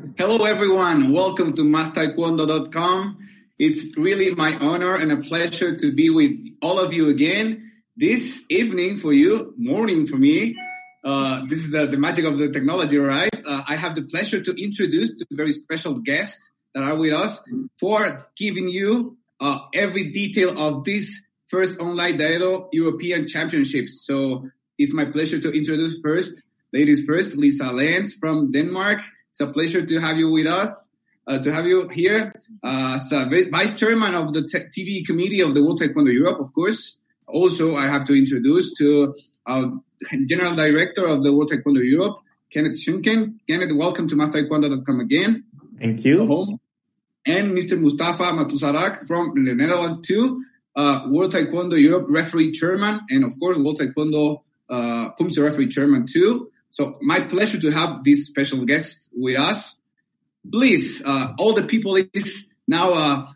Hello, everyone. Welcome to MassTaekwondo.com. It's really my honor and a pleasure to be with all of you again this evening for you, morning for me. Uh, this is the, the magic of the technology, right? Uh, I have the pleasure to introduce two very special guests that are with us for giving you uh, every detail of this first online Daedo European Championships. So it's my pleasure to introduce first, ladies first, Lisa Lenz from Denmark. It's a pleasure to have you with us, uh, to have you here uh, as vice chairman of the TV committee of the World Taekwondo Europe, of course. Also, I have to introduce to our general director of the World Taekwondo Europe, Kenneth Schunken. Kenneth, welcome to MassTaekwondo.com again. Thank you. Home. And Mr. Mustafa Matusarak from the Netherlands too, uh, World Taekwondo Europe referee chairman, and of course World Taekwondo uh, referee chairman too. So my pleasure to have this special guest with us. Please, uh, all the people is now uh,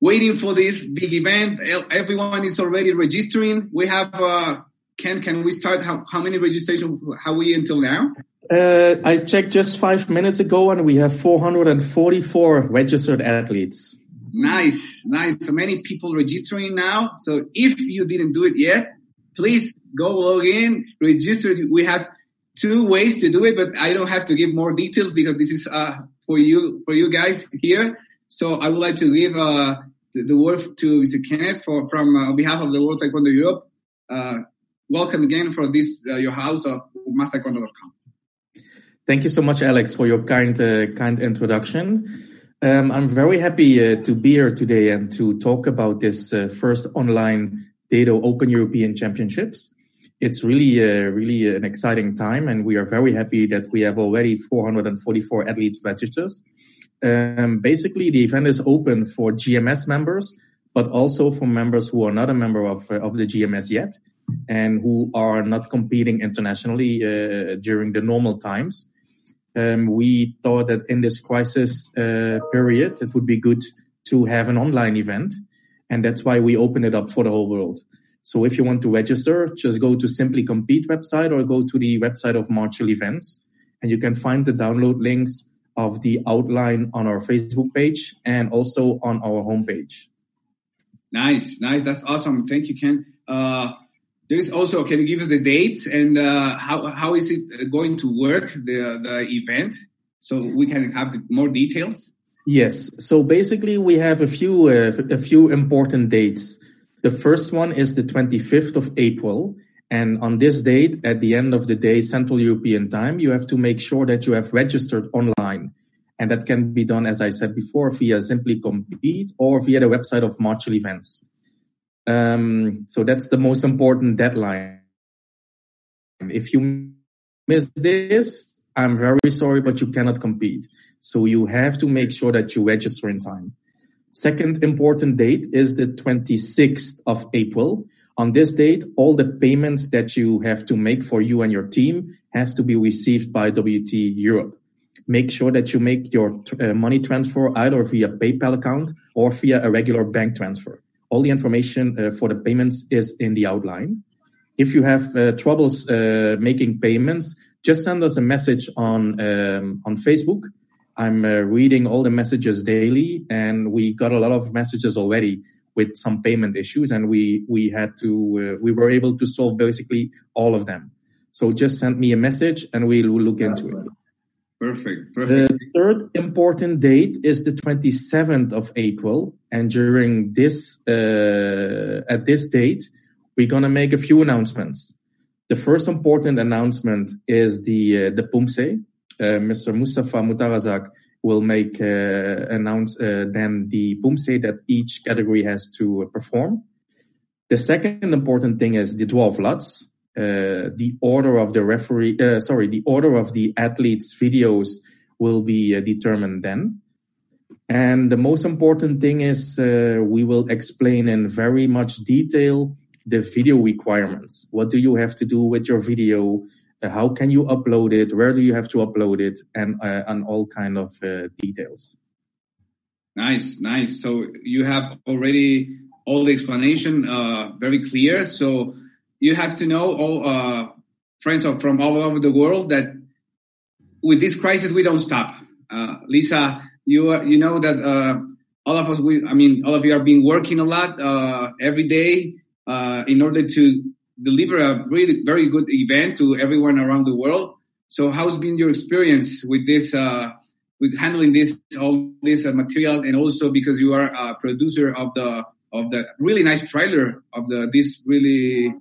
waiting for this big event. Everyone is already registering. We have, uh, can can we start? How, how many registration have we until now? Uh, I checked just five minutes ago, and we have 444 registered athletes. Nice, nice. So many people registering now. So if you didn't do it yet, please go log in, register. We have two ways to do it, but I don't have to give more details because this is uh, for you for you guys here. So I would like to give uh, the, the, word to Mr. Kenneth for, from uh, on behalf of the World Taekwondo Europe. Uh, welcome again for this uh, your house of MassTaekwondo.com. Thank you so much, Alex, for your kind uh, kind introduction. Um, I'm very happy to be here today and to talk about this first online Daedo Open European Championships it's really, uh, really an exciting time, and we are very happy that we have already 444 athletes registered. Um, basically, the event is open for GMS members, but also for members who are not a member of uh, of the GMS yet, and who are not competing internationally uh, during the normal times. Um, we thought that in this crisis uh, period, it would be good to have an online event, and that's why we opened it up for the whole world. So if you want to register, just go to Simply Compete website or go to the website of Marshall Events and you can find the download links of the outline on our Facebook page and also on our homepage. Nice, nice. That's awesome. Thank you, Ken. Uh, there is also, can you give us the dates and uh, how, how is it going to work, the, the event? So we can have the, more details. Yes. So basically we have a few, uh, a few important dates. The first one is the 25th of April. And on this date, at the end of the day, Central European time, you have to make sure that you have registered online. And that can be done, as I said before, via Simply Compete or via the website of Marshall Events. Um, so that's the most important deadline. If you miss this, I'm very sorry, but you cannot compete. So you have to make sure that you register in time. Second important date is the 26th of April. On this date, all the payments that you have to make for you and your team has to be received by WT Europe. Make sure that you make your uh, money transfer either via PayPal account or via a regular bank transfer. All the information uh, for the payments is in the outline. If you have uh, troubles uh, making payments, just send us a message on um, on Facebook I'm uh, reading all the messages daily, and we got a lot of messages already with some payment issues, and we we had to uh, we were able to solve basically all of them. So just send me a message, and we'll, we'll look into it. Perfect. Perfect. The third important date is the 27th of April, and during this uh, at this date, we're gonna make a few announcements. The first important announcement is the uh, the PUMSE, Mr. Mustafa Mutarazak will make uh, announce uh, then the PUMSE that each category has to perform. The second important thing is the 12 lots. Uh, the order of the referee, uh, sorry, the order of the athletes' videos will be uh, determined then. And the most important thing is we will explain in very much detail the video requirements. What do you have to do with your video? How can you upload it? Where do you have to upload it? And uh, and all kind of uh, details. Nice nice. So you have already all the explanation uh, very clear. So you have to know all uh, friends from all over the world that with this crisis we don't stop. Uh, Lisa, you you know that uh, all of us, we, I mean, all of you are being working a lot uh, every day uh, in order to deliver a really very good event to everyone around the world. So, how's been your experience with this, uh, with handling this all this material, and also because you are a producer of the of the really nice trailer of the this really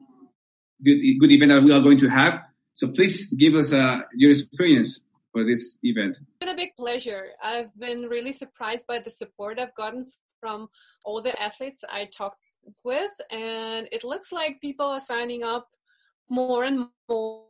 good good event that we are going to have. So, please give us uh, your experience for this event. It's been a big pleasure. I've been really surprised by the support I've gotten from all the athletes I talked with, and it looks like people are signing up more and more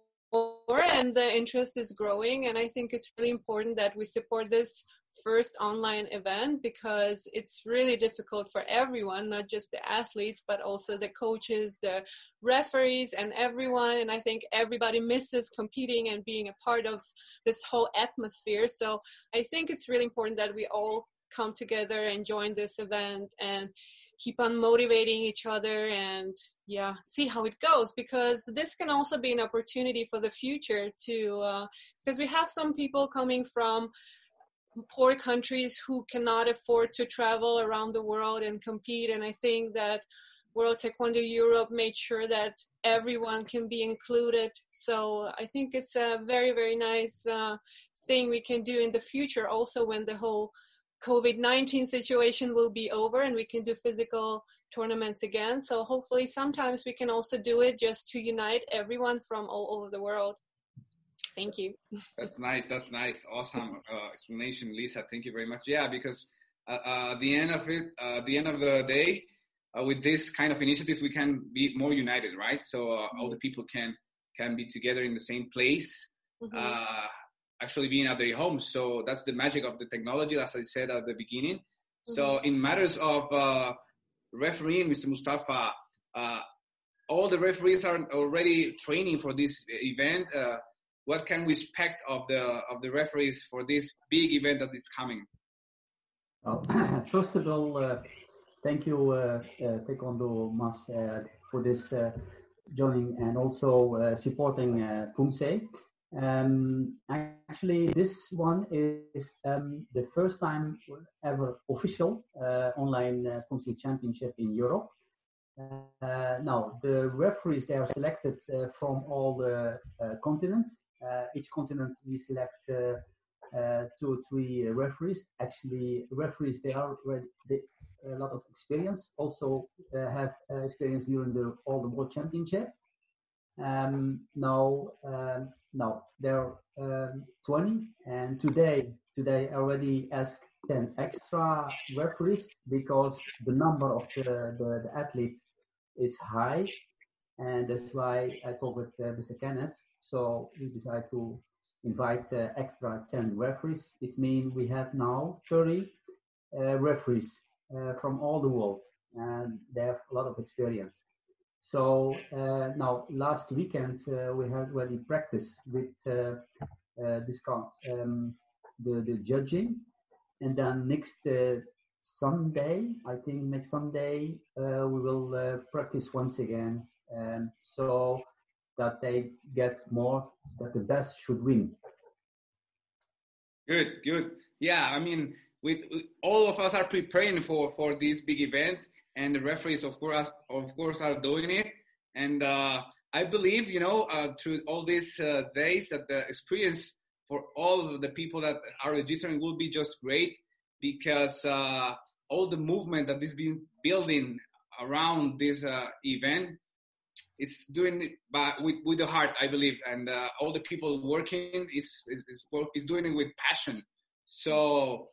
and the interest is growing and i think it's really important that we support this first online event because it's really difficult for everyone, not just the athletes, but also the coaches, the referees, and everyone. And I think everybody misses competing and being a part of this whole atmosphere. So I think it's really important that we all come together and join this event and keep on motivating each other and yeah see how it goes because this can also be an opportunity for the future to uh, because we have some people coming from poor countries who cannot afford to travel around the world and compete. And I think that World Taekwondo Europe made sure that everyone can be included. So I think it's a very, very nice uh, thing we can do in the future also when the whole COVID 19 situation will be over and we can do physical tournaments again. So hopefully, sometimes we can also do it just to unite everyone from all over the world. Thank you. That's nice. That's nice. Awesome uh, explanation, Lisa. Thank you very much. Yeah, because uh, uh, at the end of it, uh, at the end of the day, uh, with this kind of initiatives, we can be more united, right? So uh, all the people can can be together in the same place, mm-hmm. Actually being at their homes. So that's the magic of the technology, as I said at the beginning. Mm-hmm. So in matters of uh, refereeing, Mr. Mustafa, uh, all the referees are already training for this event Uh, what can we expect of the of the referees for this big event that is coming? Well, first of all, uh, thank you, uh, uh, Taekwondo Mas, uh, for this uh, joining and also uh, supporting uh, Poomsae. Um, actually, this one is um, the first time ever official online uh, Poomsae Championship in Europe. now, the referees they are selected from all the continents uh, each continent we select uh, uh, two or three referees. Actually, referees they are they, a lot of experience. Also have experience during the all the World Championship. Um, now, um, now there are um, 20, and today today I already asked 10 extra referees because the number of the, the, the athletes is high and that's why I talked with uh, Mr. Kenneth so we decided to invite uh, extra 10 referees. It means we have now 30 uh, referees uh, from all the world and they have a lot of experience. So uh, now last weekend uh, we had already practice with uh, this um, the, the judging and then next Sunday, I think next Sunday, we will practice once again. Um, so that they get more, that the best should win. Good, good. Yeah, I mean, with, with, all of us are preparing for for this big event, and the referees, of course, of course, are doing it. And uh, I believe, you know, uh, through all these uh, days, that the experience for all of the people that are registering will be just great because uh, all the movement that is being building around this uh, event is doing it by, with, with the heart, I believe, and uh, all the people working is, is, is, is doing it with passion. So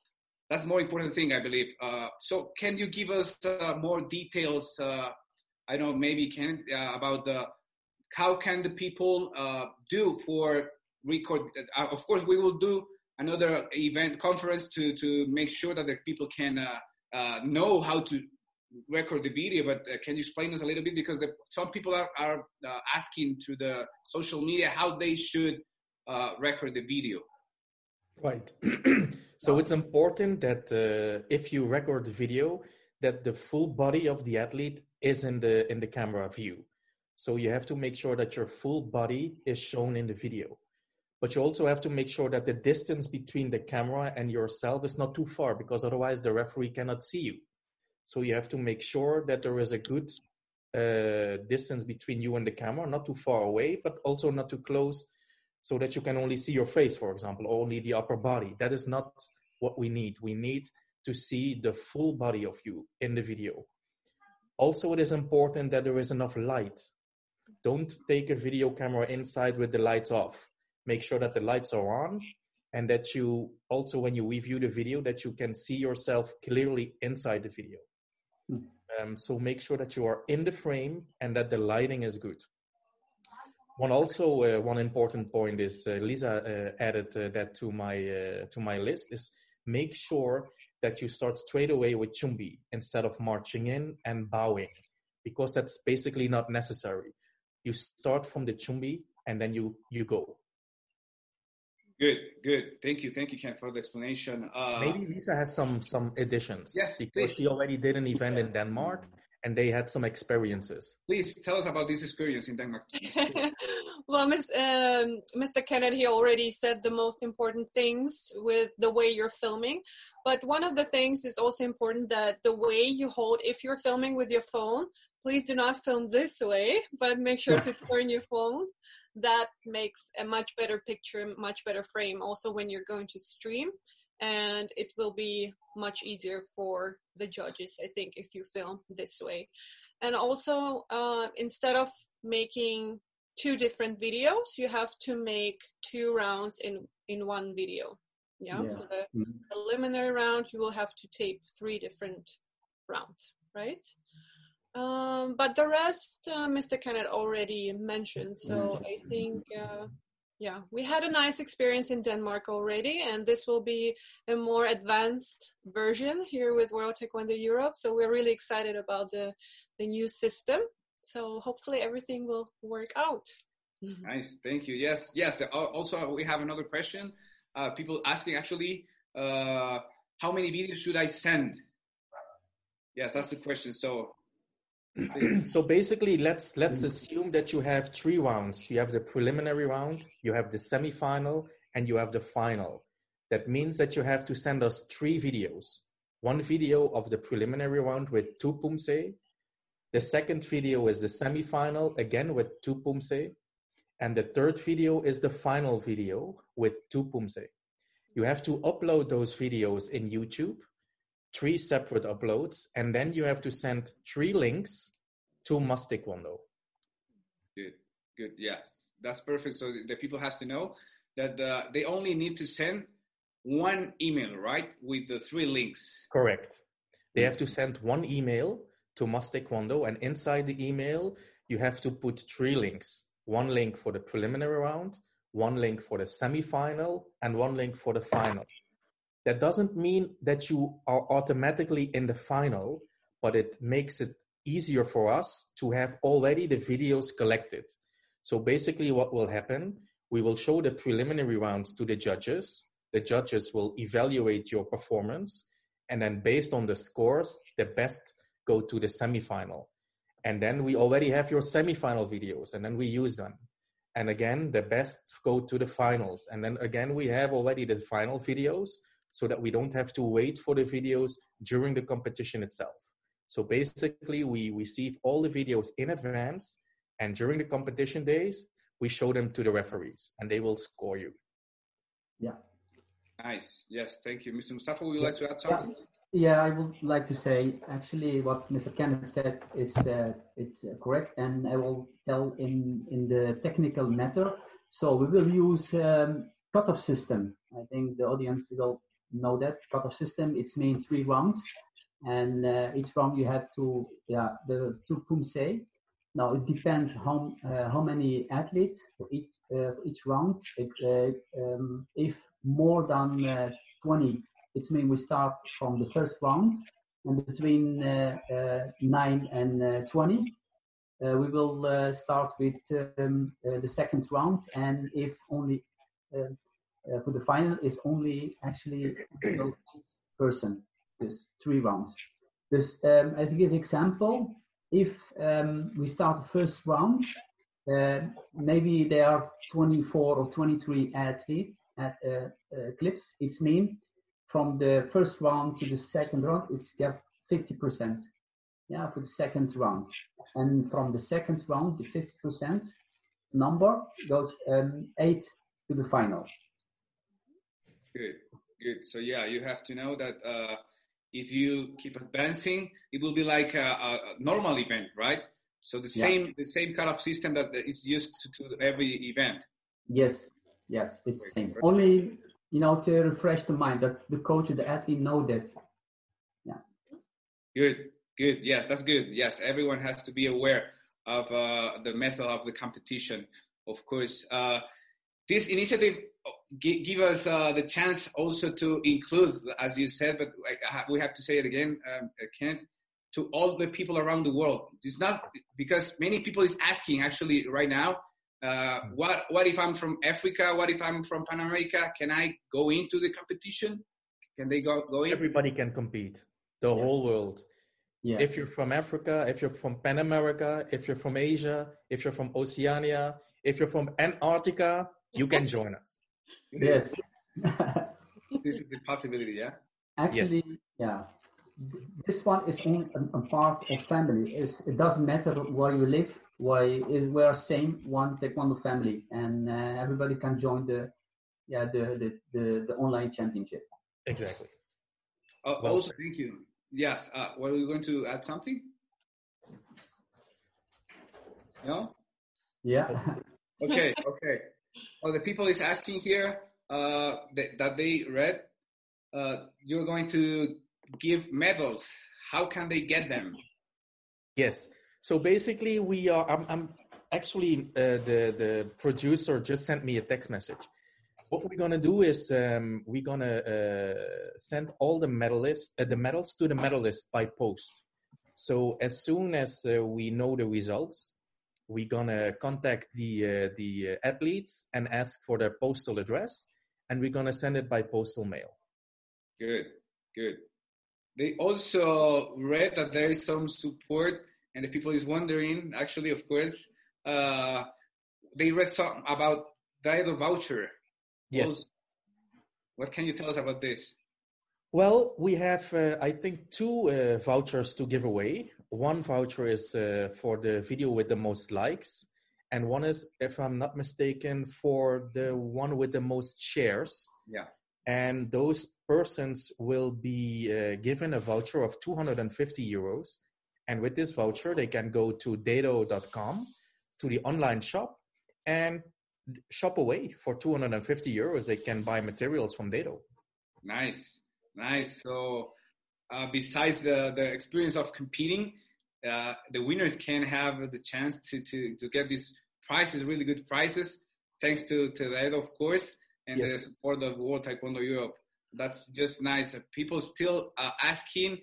that's more important thing, I believe. Uh, so can you give us uh, more details? Uh, I don't know maybe can uh, about the how can the people do for record? of course, we will do another event conference to to make sure that the people can know how to record the video, but uh, can you explain us a little bit because the, some people are, are uh, asking through the social media how they should uh, record the video. Right. so it's important that uh, if you record the video, that the full body of the athlete is in the in the camera view. So you have to make sure that your full body is shown in the video. but you also have to make sure that the distance between the camera and yourself is not too far because otherwise the referee cannot see you. So you have to make sure that there is a good uh, distance between you and the camera, not too far away, but also not too close so that you can only see your face, for example, only the upper body. That is not what we need. We need to see the full body of you in the video. Also, it is important that there is enough light. Don't take a video camera inside with the lights off. Make sure that the lights are on and that you also, when you review the video, that you can see yourself clearly inside the video. Mm. Um, so make sure that you are in the frame and that the lighting is good. One also uh, one important point is uh, Lisa uh, added uh, that to my uh, to my list is make sure that you start straight away with chumbi instead of marching in and bowing because that's basically not necessary. You start from the chumbi and then you you go. Good, good. Thank you, thank you, Ken, for the explanation. Uh, Maybe Lisa has some some additions. Yes, because please. she already did an event in Denmark and they had some experiences. Please tell us about this experience in Denmark. well, Ms., um, Mr. Kennedy already said the most important things with the way you're filming. But one of the things is also important that the way you hold, if you're filming with your phone, please do not film this way, but make sure to turn your phone that makes a much better picture, much better frame also when you're going to stream. And it will be much easier for the judges, I think, if you film this way. And also, uh, instead of making two different videos, you have to make two rounds in, in one video. Yeah. yeah. So the mm-hmm. preliminary round, you will have to tape three different rounds, right? Um, but the rest, uh, Mr. Kennett already mentioned. So I think, uh, yeah, we had a nice experience in Denmark already, and this will be a more advanced version here with World Taekwondo Europe. So we're really excited about the the new system. So hopefully everything will work out. Nice, thank you. Yes, yes. Also, we have another question. Uh, people asking actually, uh, how many videos should I send? Yes, that's the question. So so basically, let's let's assume that you have three rounds. You have the preliminary round, you have the semifinal, and you have the final. That means that you have to send us three videos. One video of the preliminary round with two pumse. The second video is the semifinal, again with two pumse. And the third video is the final video with two pumse. You have to upload those videos in YouTube three separate uploads, and then you have to send three links to Mas Taekwondo. Good, good. Yes, that's perfect. So the people have to know that uh, they only need to send one email, right, with the three links. Correct. They have to send one email to Mas Taekwondo, and inside the email, you have to put three links. One link for the preliminary round, one link for the semi-final, and one link for the final. That doesn't mean that you are automatically in the final, but it makes it easier for us to have already the videos collected. So basically, what will happen? We will show the preliminary rounds to the judges. The judges will evaluate your performance. And then, based on the scores, the best go to the semifinal. And then we already have your semifinal videos, and then we use them. And again, the best go to the finals. And then again, we have already the final videos so that we don't have to wait for the videos during the competition itself. So basically, we receive all the videos in advance, and during the competition days, we show them to the referees, and they will score you. Yeah. Nice. Yes. Thank you, Mr. Mustafa. Would you like to add something? Yeah. yeah I would like to say actually what Mr. Kenneth said is uh, it's uh, correct, and I will tell in in the technical matter. So we will use um, cutoff system. I think the audience will know that cutoff system. It's main three rounds, and uh, each round you have to yeah the two pumse. Now it depends how uh, how many athletes each uh, each round. It, uh, um, if more than uh, 20, it means we start from the first round, and between uh, nine and 20. we will start with um, the second round, and if only uh, for the final is only actually eight person. There's three rounds. There's, um, I give example. If um, we start the first round uh, maybe there are 24 or 23 athlete at uh, uh, clips. It's mean from the first round to the second round, it's get 50%. Yeah, for the second round, and from the second round, the 50% number goes um, eight to the final. Good, good. So yeah, you have to know that uh, if you keep advancing, it will be like a, a normal event, right? So the Yeah. same the same kind of system that is used to, to every event. Yes, yes, it's same. Only you know to refresh the mind that the coach the athlete know that. Yeah. Good, good. Yes, that's good. Yes, everyone has to be aware of uh, the method of the competition. Of course, uh, this initiative gi- give us uh, the chance also to include, as you said, but like, I ha- we have to say it again, um, Kenneth, to all the people around the world. It's not because many people is asking actually right now. Uh, what what if I'm from Africa? What if I'm from Pan America? Can I go into the competition? Can they go go in? Everybody can compete. The whole world. Yeah. If you're from Africa, if you're from Pan America, if you're from Asia, if you're from Oceania, if you're from Antarctica, you can join us. yes. This is the possibility. Yeah. Actually, yeah. This one is only a, a part of family. It's, it doesn't matter where you live. Why we are same one taekwondo family, and uh, everybody can join the yeah the the the, the online championship. Exactly. Oh, Well also, thank you. Yes. Uh, were you going to add something? No. Yeah. Okay. Okay. Oh, the people is asking here uh, that, that they read. Uh, you're going to give medals. How can they get them? Yes. So basically, we are. I'm, I'm actually uh, the the producer just sent me a text message. What we're gonna do is um, we're gonna uh, send all the medalists uh, the medals to the medalists by post. So as soon as uh, we know the results, we're gonna contact the uh, the uh, athletes and ask for their postal address, and we're gonna send it by postal mail. Good. Good. They also read that there is some support, and the people is wondering. Actually, of course, uh, they read some about Daedo voucher. Yes. What can you tell us about this? Well, we have, uh, I think, two uh, vouchers to give away. One voucher is uh, for the video with the most likes, and one is, if I'm not mistaken, for the one with the most shares. Yeah. And those persons will be uh, given a voucher of 250 euros. And with this voucher, they can go to daedo.com, to the online shop, and shop away for 250 euros. They can buy materials from Daedo. Nice, nice. So, uh, besides the, the experience of competing, uh, the winners can have the chance to, to, to get these prizes, really good prizes, thanks to, to that, of course, and the support of World Taekwondo Europe. That's just nice. Uh, People still uh, asking,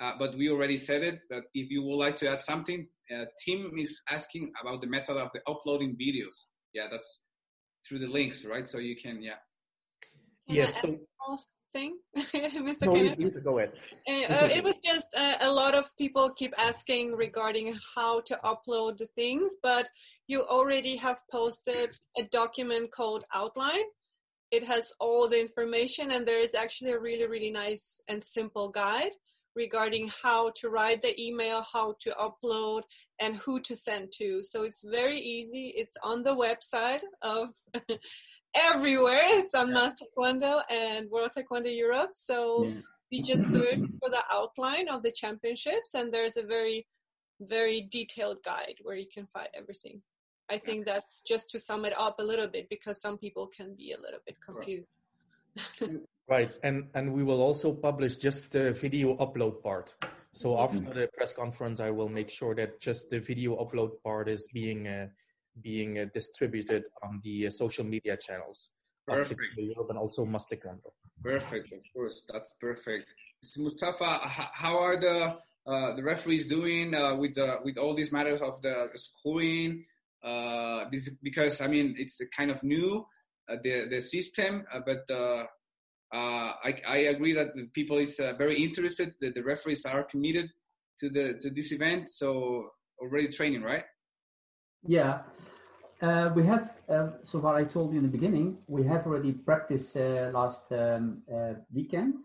uh, but we already said it, that if you would like to add something, uh, Tim is asking about the method of the uploading videos. Yeah, that's through the links, right? So you can, yeah. Can Yes, I so- add one thing, Mr. No, Kenneth? Lisa, go ahead. Uh, uh, it was just uh, a lot of people keep asking regarding how to upload the things, but you already have posted a document called Outline. It has all the information, and there is actually a really, really nice and simple guide regarding how to write the email, how to upload, and who to send to. So it's very easy. It's on the website of everywhere. It's on Mass Taekwondo and World Taekwondo Europe. So Yeah. you just search for the outline of the championships and there's a very very detailed guide where you can find everything i think that's just to sum it up a little bit because some people can be a little bit confused Right, and and we will also publish just the video upload part. So after the press conference, I will make sure that just the video upload part is being uh, being uh, distributed on the uh, social media channels Perfect. Europe and also Mas Taekwondo. Perfect, of course, that's perfect. So Mustafa, how are the uh, the referees doing uh, with the with all these matters of the scoring? Uh, this, because I mean, it's kind of new uh, the the system, uh, but uh, uh, I, I agree that the people is uh, very interested. That the referees are committed to the to this event, so already training, right? Yeah. Uh, we have, uh, so far I told you in the beginning, we have already practiced uh, last um, uh, weekend.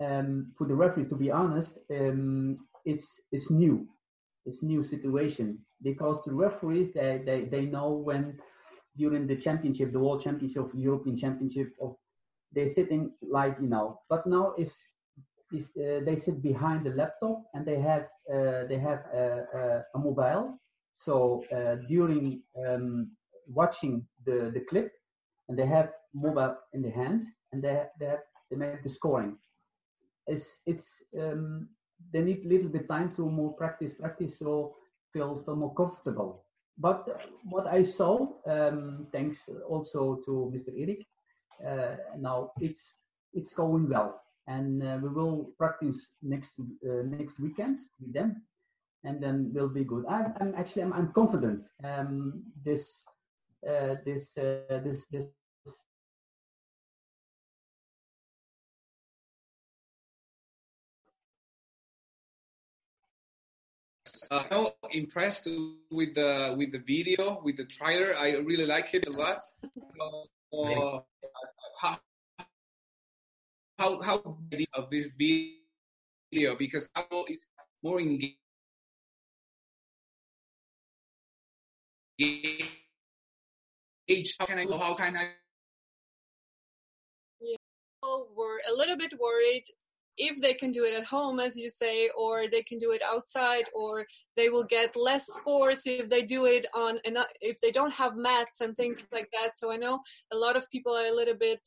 Um, for the referees, to be honest, um, it's it's new, it's new situation because the referees they, they, they know when during the championship, the World Championship, European Championship, of they're sitting like you know, but now is is uh, they sit behind the laptop and they have uh, they have a mobile so uh, during um, watching the, the clip, and they have mobile in the hand, and they they, have, they make the scoring. It's it's um, they need a little bit time to more practice practice so feel feel more comfortable. But what I saw, um, thanks also to Mr. Eric, uh, now it's it's going well, and uh, we will practice next uh, next weekend with them and then we'll be good. I'm, I'm actually I'm, I'm confident. Um, this uh, this uh, this this. Uh, I'm impressed with the with the video with the trailer. I really like it a lot. Uh, how how how of this video because Apple is more engaged age how can I go? How can I? Yeah, we're a little bit worried if they can do it at home, as you say, or they can do it outside, or they will get less scores if they do it on, if they don't have mats and things like that. So I know a lot of people are a little bit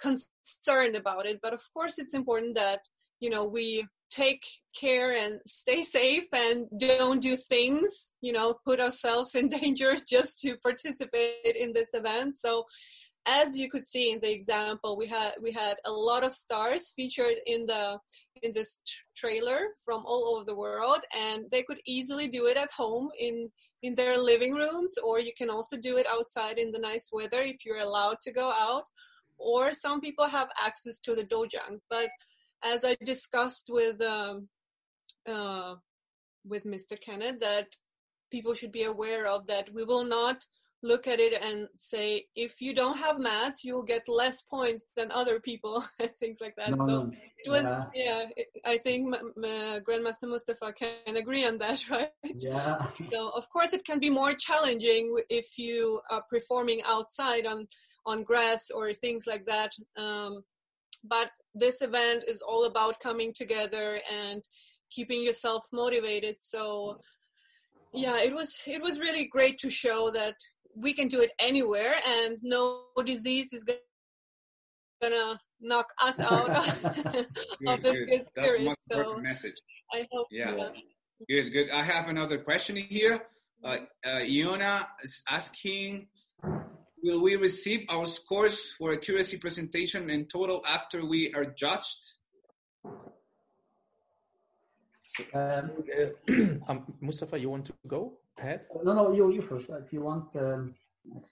concerned about it, but of course it's important that, you know, we take care and stay safe and don't do things, you know, put ourselves in danger just to participate in this event. So as you could see in the example, we had we had a lot of stars featured in the in this trailer from all over the world, and they could easily do it at home in in their living rooms, or you can also do it outside in the nice weather if you're allowed to go out. Or some people have access to the dojang, but as I discussed with um, uh, with Mr. Kenneth, that people should be aware of that we will not look at it and say if you don't have mats you'll get less points than other people and things like that. No, so it was yeah, yeah it, i think m- m- grandmaster mustafa can agree on that right? Yeah. So of course it can be more challenging if you are performing outside on on grass or things like that um, but this event is all about coming together and keeping yourself motivated. So yeah it was it was really great to show that we can do it anywhere and no disease is gonna knock us out of this good, spirit. so message. I hope yeah. good good. I have another question here. Uh, uh, Iona is asking will we receive our scores for accuracy presentation in total after we are judged? Um, um, Mustafa, you want to go ahead? No, no, you, you first. If you want. Um...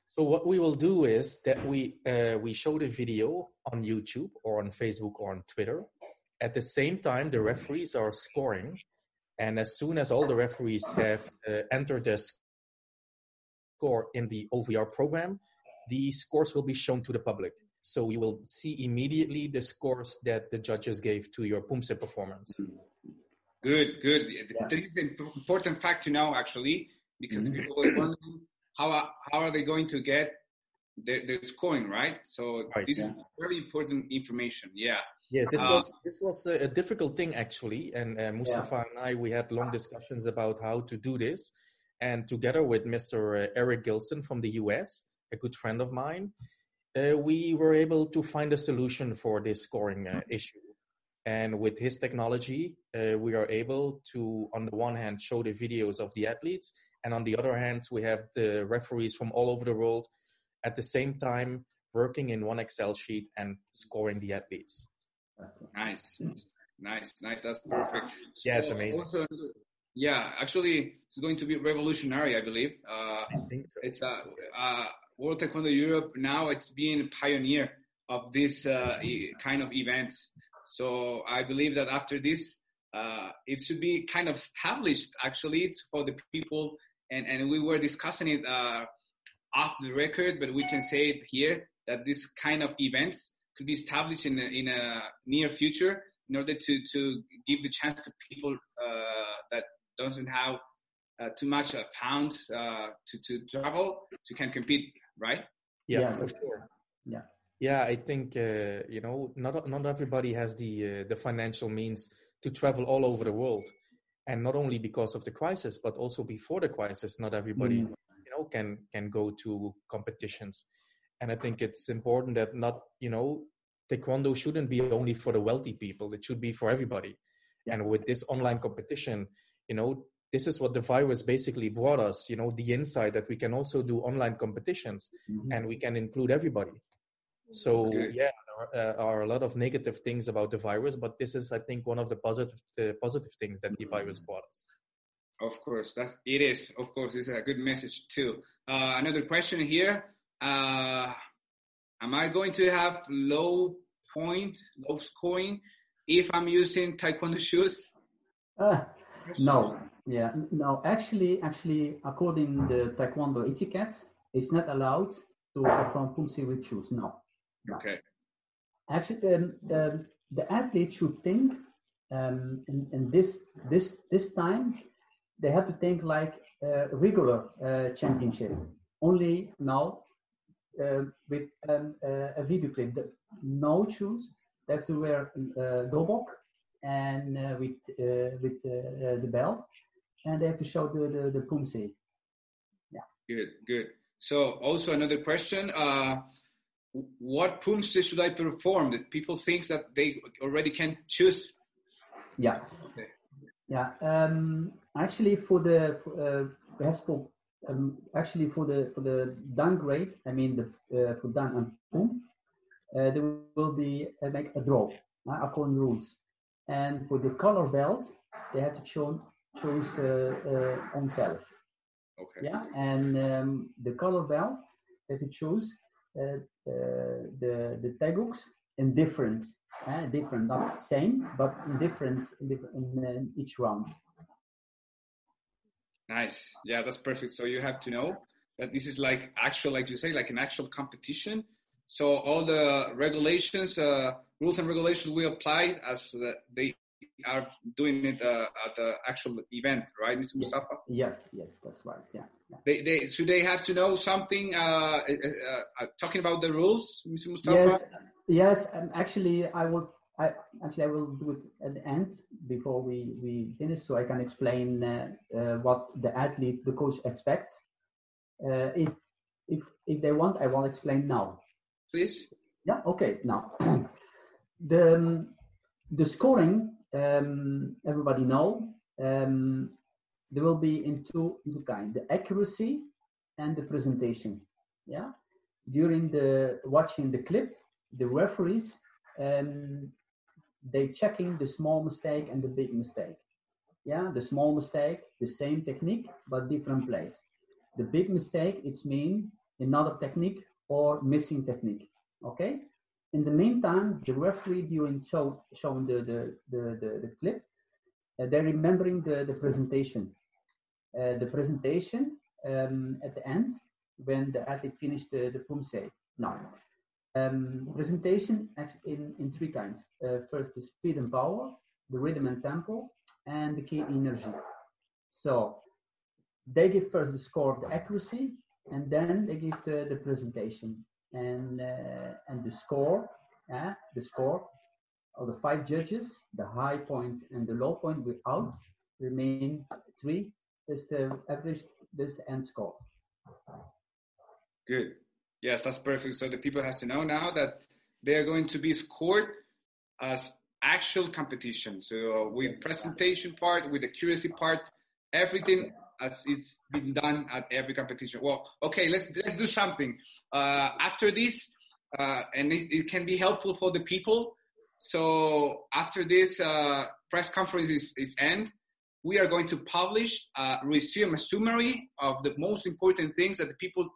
So what we will do is that we uh, we show the video on YouTube or on Facebook or on Twitter. At the same time, the referees are scoring, and as soon as all the referees have uh, entered their score in the OVR program, the scores will be shown to the public. So you will see immediately the scores that the judges gave to your POOMSE performance. Good, good. Yeah. This is an important fact to know, actually, because mm-hmm. people are wondering how, how are they going to get the, the scoring, right? So right, this yeah. is very important information. Yeah. Yes, this uh, was this was a, a, difficult thing actually, and uh, Mustafa yeah. and I we had long discussions about how to do this, and together with Mr. Uh, Eric Gilson from the US, a good friend of mine, uh, we were able to find a solution for this scoring uh, issue. And with his technology, uh, we are able to, on the one hand, show the videos of the athletes, and on the other hand, we have the referees from all over the world at the same time working in one Excel sheet and scoring the athletes. Nice, nice, nice. That's perfect. Yeah, it's amazing. Also, yeah, actually, it's going to be revolutionary, I believe. Uh, I think so. It's a, uh, World Taekwondo Europe now it's being a pioneer of this uh, kind of events. So I believe that after this, uh, it should be kind of established. Actually, it's for the people, and and we were discussing it uh, off the record, but we can say it here that this kind of events could be established in a, in a near future in order to, to give the chance to people uh, that doesn't have uh, too much uh, funds uh, to, to travel to can compete, right? Yeah, Yeah, for sure. yeah. Yeah, I think uh, you know not not everybody has the uh, the financial means to travel all over the world, and not only because of the crisis, but also before the crisis, not everybody Mm. you know can can go to competitions, and I think it's important that not you know taekwondo shouldn't be only for the wealthy people; it should be for everybody. Yeah. And with this online competition, you know this is what the virus basically brought us. You know the insight that we can also do online competitions, Mhm. and we can include everybody. So Okay. yeah, there are, uh, are a lot of negative things about the virus, but this is, I think, one of the positive the positive things that the virus brought us. Of course, that's it is. Of course, it's a good message too. Uh, another question here: uh, Am I going to have low point, low scoring, if I'm using taekwondo shoes? Ah, no, yeah, no. Actually, actually, according the Taekwondo etiquette, it's not allowed to perform pumsi with shoes. No, no. Okay. Actually, um, um, the athlete should think, um, in, in this this this time, they have to think like uh, regular uh, championship. Only now, uh, with um, uh, a video clip, the, no shoes. They have to wear uh, dobok and uh, with uh, with the belt, and they have to show the the, the Yeah. Good, good. So also another question: uh, What pumse should I perform? That people think that they already can choose. Yeah. Okay. Yeah. Um, actually, for the for, uh, have spoke, um, actually for the for the downgrade, I mean the uh, for Dan and Pum, uh, there will be uh, make a draw uh, according rules, and for the color belt, they have to show choose uh, uh, on self. Okay. Yeah, and um, the color belt that to choose uh, uh, the the taguks in different, uh, different, not same, but in different in, in each round. Nice. Yeah, that's perfect. So you have to know that this is like actual, like you say, like an actual competition. So all the regulations, uh, rules and regulations we apply as the, they are doing it uh, at the actual event, right, Mr. Mustafa? Yes, yes, that's right. Yeah, yeah. They, they should they have to know something? Uh, uh, uh, talking about the rules, Mr. Mustafa. Yes, yes. Um, actually, I will. I actually I will do it at the end before we we finish, so I can explain uh, uh, what the athlete, the coach expects. Uh, if if if they want, I will explain now. Please. Yeah. Okay. Now, the um, the scoring. Um, everybody know. Um, there will be in two, two kind: the accuracy and the presentation. Yeah. During the watching the clip, the referees um, they checking the small mistake and the big mistake. Yeah, the small mistake, the same technique but different place. The big mistake, it's mean another technique or missing technique. Okay. In the meantime, the referee during show, showing the the the, the, the clip, uh, they're remembering the the presentation. Uh, the presentation um, at the end when the athlete finished the the pumse. Now, um, presentation in, in three kinds. Uh, first, the speed and power, the rhythm and tempo, and the key energy. So they give first the score the accuracy, and then they give the, the presentation. And uh, and the score, uh, the score of the five judges, the high point and the low point without remain three. Is the average, this the end score. Good. Yes, that's perfect. So the people have to know now that they are going to be scored as actual competition. So with presentation part, with the accuracy part, everything as it's been done at every competition. Well, okay, let's let's do something. Uh, after this, uh, and it, it, can be helpful for the people. So after this uh, press conference is, is end, we are going to publish, uh, resume a summary of the most important things that the people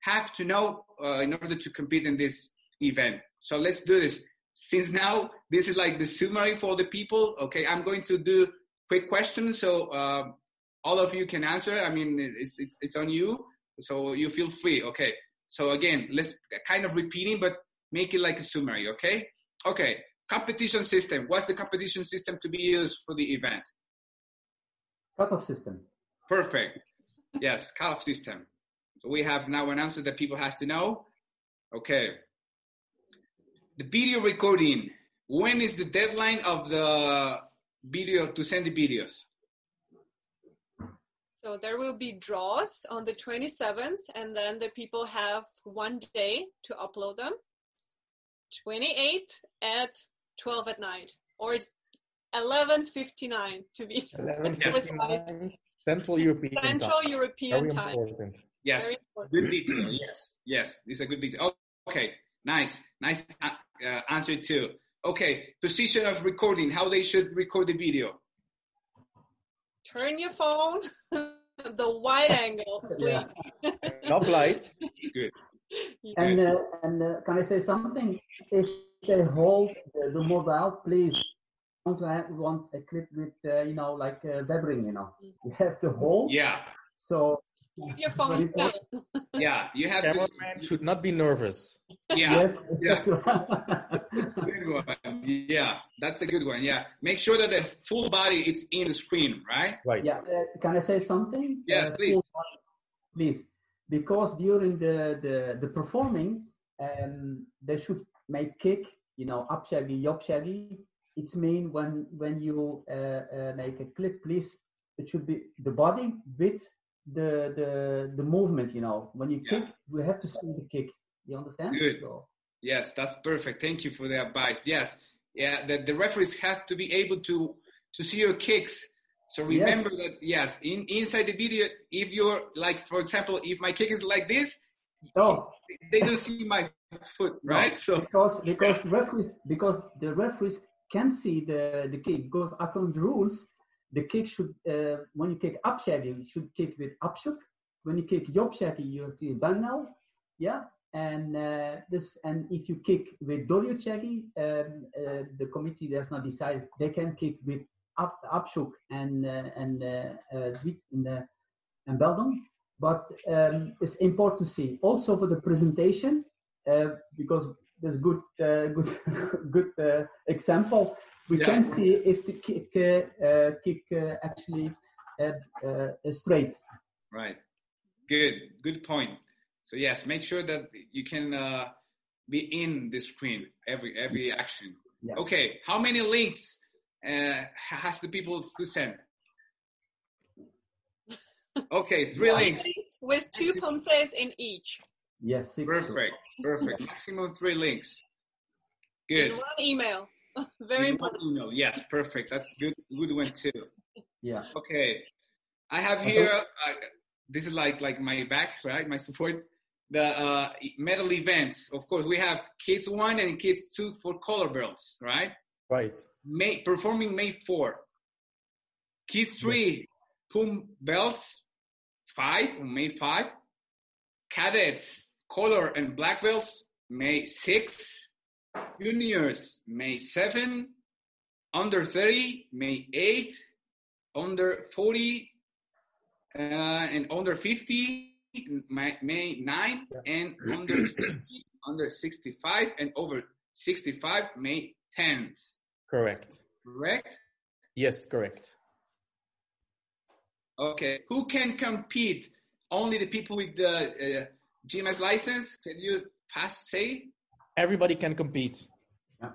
have to know uh, in order to compete in this event. So let's do this. Since now this is like the summary for the people, okay, I'm going to do quick questions so uh, all of you can answer. I mean, it's, it's, it's on you. so you feel free. Okay. So again, let's kind of repeating, but make it like a summary. Okay. Okay. Competition system. What's the competition system to be used for the event? Cutoff system. Perfect. Yes, cutoff system. So we have now an answer that people have to know. Okay. The video recording. When is the deadline of the video to send the videos? So there will be draws on the 27th, and then the people have one day to upload them. 28 at 12 at night, or 11:59 to be 11:59 Central European Central time. European Very time. important. Yes. Very important. Good detail. Yes. Yes. This is a good detail. Oh, okay. Nice. Nice uh, uh, answer too. Okay. Position of recording. How they should record the video. Turn your phone the wide angle, please. Yeah. Enough light. Good. And uh, and uh, can I say something? If they hold the, the mobile, please don't have, want a clip with uh, you know like uh, Webring, you know. You have to hold. Yeah. So Keep your phone Very. Yeah. You have to. Cameraman should not be nervous. Yeah. yes, Yeah. Good one. Yeah. That's a good one. Yeah. Make sure that the full body is in the screen, right? Right. yeah. Uh, can I say something? Yes, Uh, please. Please, because during the the, the performing, um, they should make kick, you know, ap chagi, yeop chagi. It's mean when when you uh, uh, make a clip, please, it should be the body with the the the movement. You know, when you Yeah. kick, we have to see the kick. You understand? Good. So, Yes, that's perfect. Thank you for the advice. Yes, yeah, the, the referees have to be able to to see your kicks. So remember that yes, in inside the video, if you're like, for example, if my kick is like this, oh, they don't see my foot, right? So because because referees because the referees can see the the kick because according to rules the kick should uh, when you kick ap chagi you should kick with upshook when you kick yeop chagi you have to now yeah? And uh, this and if you kick with shaggy um, uh, the committee does not decide. They can kick with up upshook and uh, and uh, uh, and, Beldam but um, it's important to see. Also for the presentation uh, because there's good uh, good good example. We Yeah. can see if the kick uh, uh, kick uh, actually uh, uh, is straight. right, good, good point. So yes, make sure that you can uh, be in the screen every every action. Yeah. Okay, how many links uh, has the people to send? Okay, three links. With two pomses in each. Yes, six. Perfect, perfect. Maximum three links. In Good. one email. Very In one important. email. Yes, perfect. That's good. Good one too. Yeah. Okay, I have here. Uh, this is like like my back, right? My support. The uh, medal events. Of course, we have kids one and kids two for color belts, right? Right. May performing May four. Kids three, pum belts, five on May five. Cadets, color and black belts, May six. Juniors, May seven. Under thirty, May eight. Under forty, uh, and under fifty, May, May nine, and under 60, under sixty-five, and over sixty-five, May tenth. Correct. Correct? Yes, correct. Okay. Who can compete? Only the people with the uh, GMS license? Can you pass say? Everybody can compete. Yeah.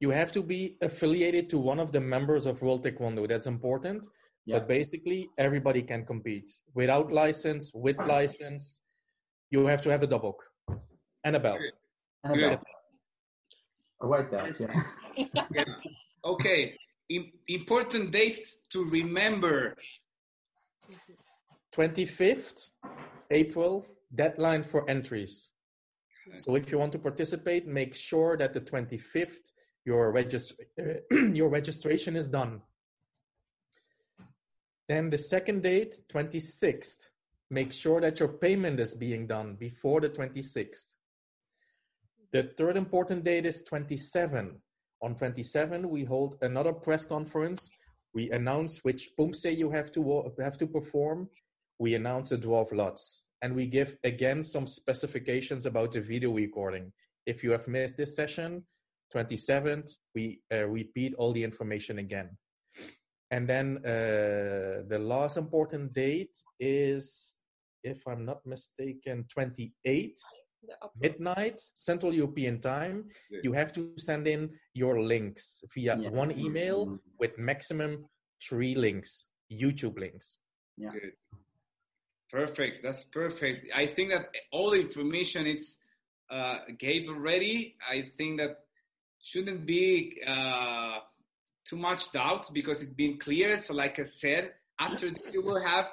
You have to be affiliated to one of the members of World Taekwondo. That's important. Yeah. But basically, everybody can compete. Without license, with license, you have to have a double and a belt. And Good. a belt. A white belt. Yeah. Yeah. Okay. Im- important dates to remember. 25th April, deadline for entries. So if you want to participate, make sure that the 25th your regist- your registration is done. Then the second date, 26th. Make sure that your payment is being done before the 26th. The third important date is 27. On 27, we hold another press conference. We announce which pumse you have to have to perform. We announce a draw of lots. And we give again some specifications about the video recording. If you have missed this session, 27th, we uh, repeat all the information again. And then uh, the last important date is, if I'm not mistaken, 28 midnight Central European Time. Good. You have to send in your links via Yeah. one email with maximum three links, YouTube links. Yeah. Perfect. That's perfect. I think that all the information is uh, gave already. I think that shouldn't be uh, too much doubt because it's been clear. So, like I said, after this, you will have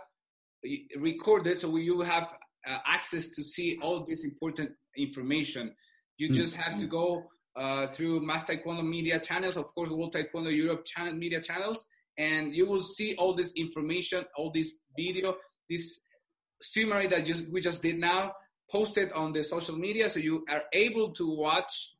recorded, so you will have uh, access to see all this important information. You just have to go uh, through Mass Taekwondo media channels, of course, World Taekwondo Europe channel, media channels, and you will see all this information, all this video, this summary that just, we just did now, posted on the social media, so you are able to watch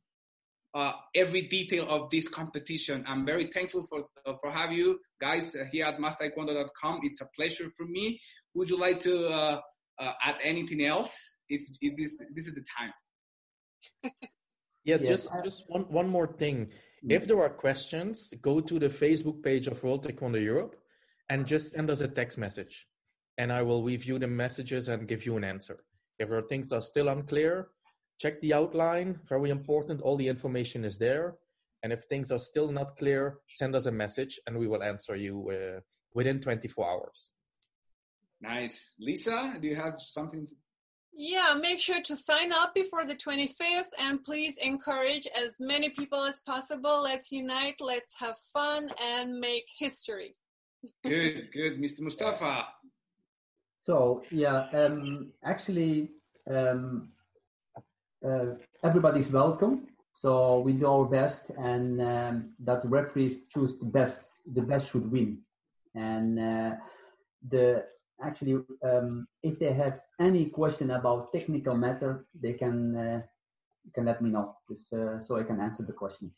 uh, every detail of this competition. I'm very thankful for uh, for have you guys uh, here at mastertaekwondo.com. It's a pleasure for me. Would you like to uh, uh, add anything else? It's, it, this this is the time. Yeah, Yes, just just one one more thing. Mm. If there are questions, go to the Facebook page of World Taekwondo Europe and just send us a text message, and I will review the messages and give you an answer. If there are things that are still unclear, check the outline. Very important. All the information is there. And if things are still not clear, send us a message, and we will answer you uh, within 24 hours. Nice, Lisa. Do you have something? To... Yeah, make sure to sign up before the 25th and please encourage as many people as possible. Let's unite, let's have fun, and make history. Good, good, Mr. Mustafa. So yeah, um, actually, um, uh, everybody's welcome. So we do our best, and um, that referees choose the best. The best should win, and uh, the actually, um, if they have any question about technical matter, they can uh, can let me know, just uh, so I can answer the questions.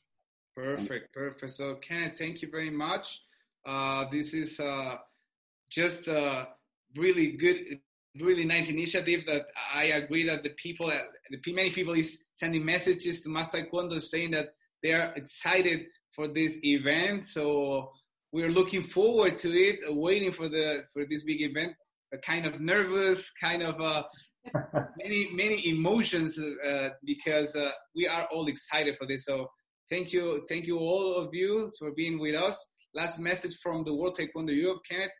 Perfect, perfect. So, Kenneth, thank you very much. Uh, this is uh, just really good, really nice initiative that I agree that the people, the many people is sending messages to Master Taekwondo saying that they are excited for this event. So we're looking forward to it, uh, waiting for the for this big event. Uh, kind of nervous, kind of uh, many many emotions uh, because uh, we are all excited for this. So thank you, thank you all of you for being with us. Last message from the World Taekwondo Europe, Kenneth.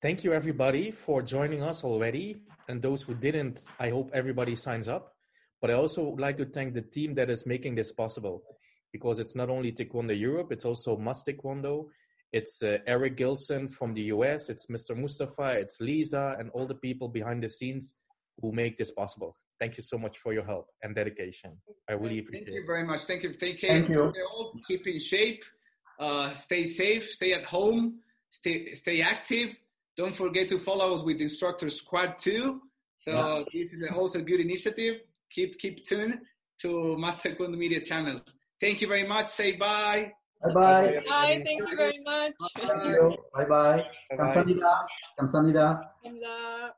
Thank you, everybody, for joining us already. And those who didn't, I hope everybody signs up. But I also would like to thank the team that is making this possible because it's not only Taekwondo Europe, it's also Mas Taekwondo. It's uh, Eric Gilson from the US, it's Mr. Mustafa, it's Lisa, and all the people behind the scenes who make this possible. Thank you so much for your help and dedication. I really appreciate it. Thank you it. very much. Thank you. Take care. Thank you. All. Keep in shape. Uh, stay safe. Stay at home. Stay stay active. Don't forget to follow us with Instructor Squad too. So Yeah. this is also a good initiative. Keep keep tuned to Master Taekwondo Media channels. Thank you very much. Say bye. Bye bye. Bye, thank you very much. Thank you. Bye bye. Bye-bye. Kamsahamnida. Kamsahamnida. Hamza.